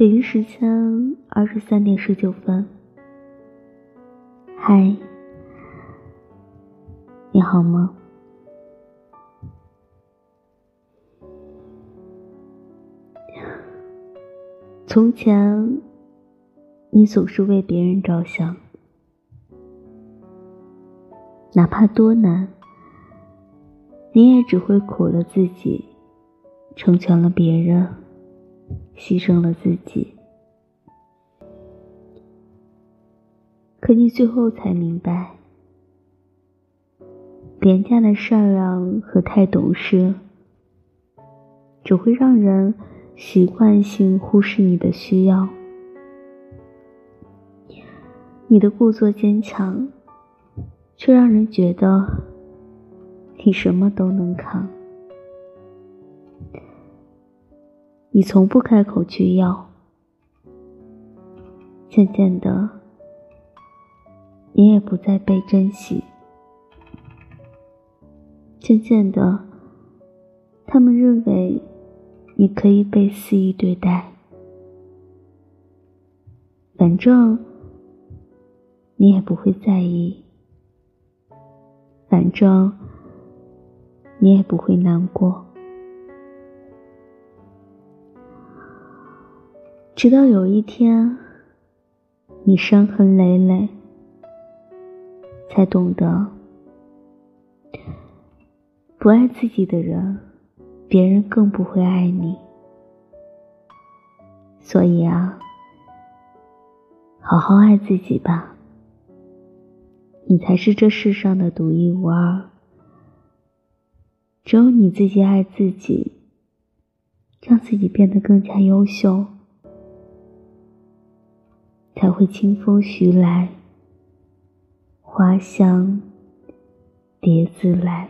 北京时间二十三点十九分。嗨，你好吗？从前，你总是为别人着想，哪怕多难，你也只会苦了自己，成全了别人，牺牲了自己。可你最后才明白，廉价的善良和太懂事，只会让人。习惯性忽视你的需要，你的故作坚强，却让人觉得你什么都能扛。你从不开口去要，渐渐的，你也不再被珍惜。渐渐的，他们认为。你可以被肆意对待，反正你也不会在意，反正你也不会难过。直到有一天，你伤痕累累，才懂得，不爱自己的人。别人更不会爱你，所以啊，好好爱自己吧。你才是这世上的独一无二，只有你自己爱自己，让自己变得更加优秀，才会清风徐来，花香蝶自来。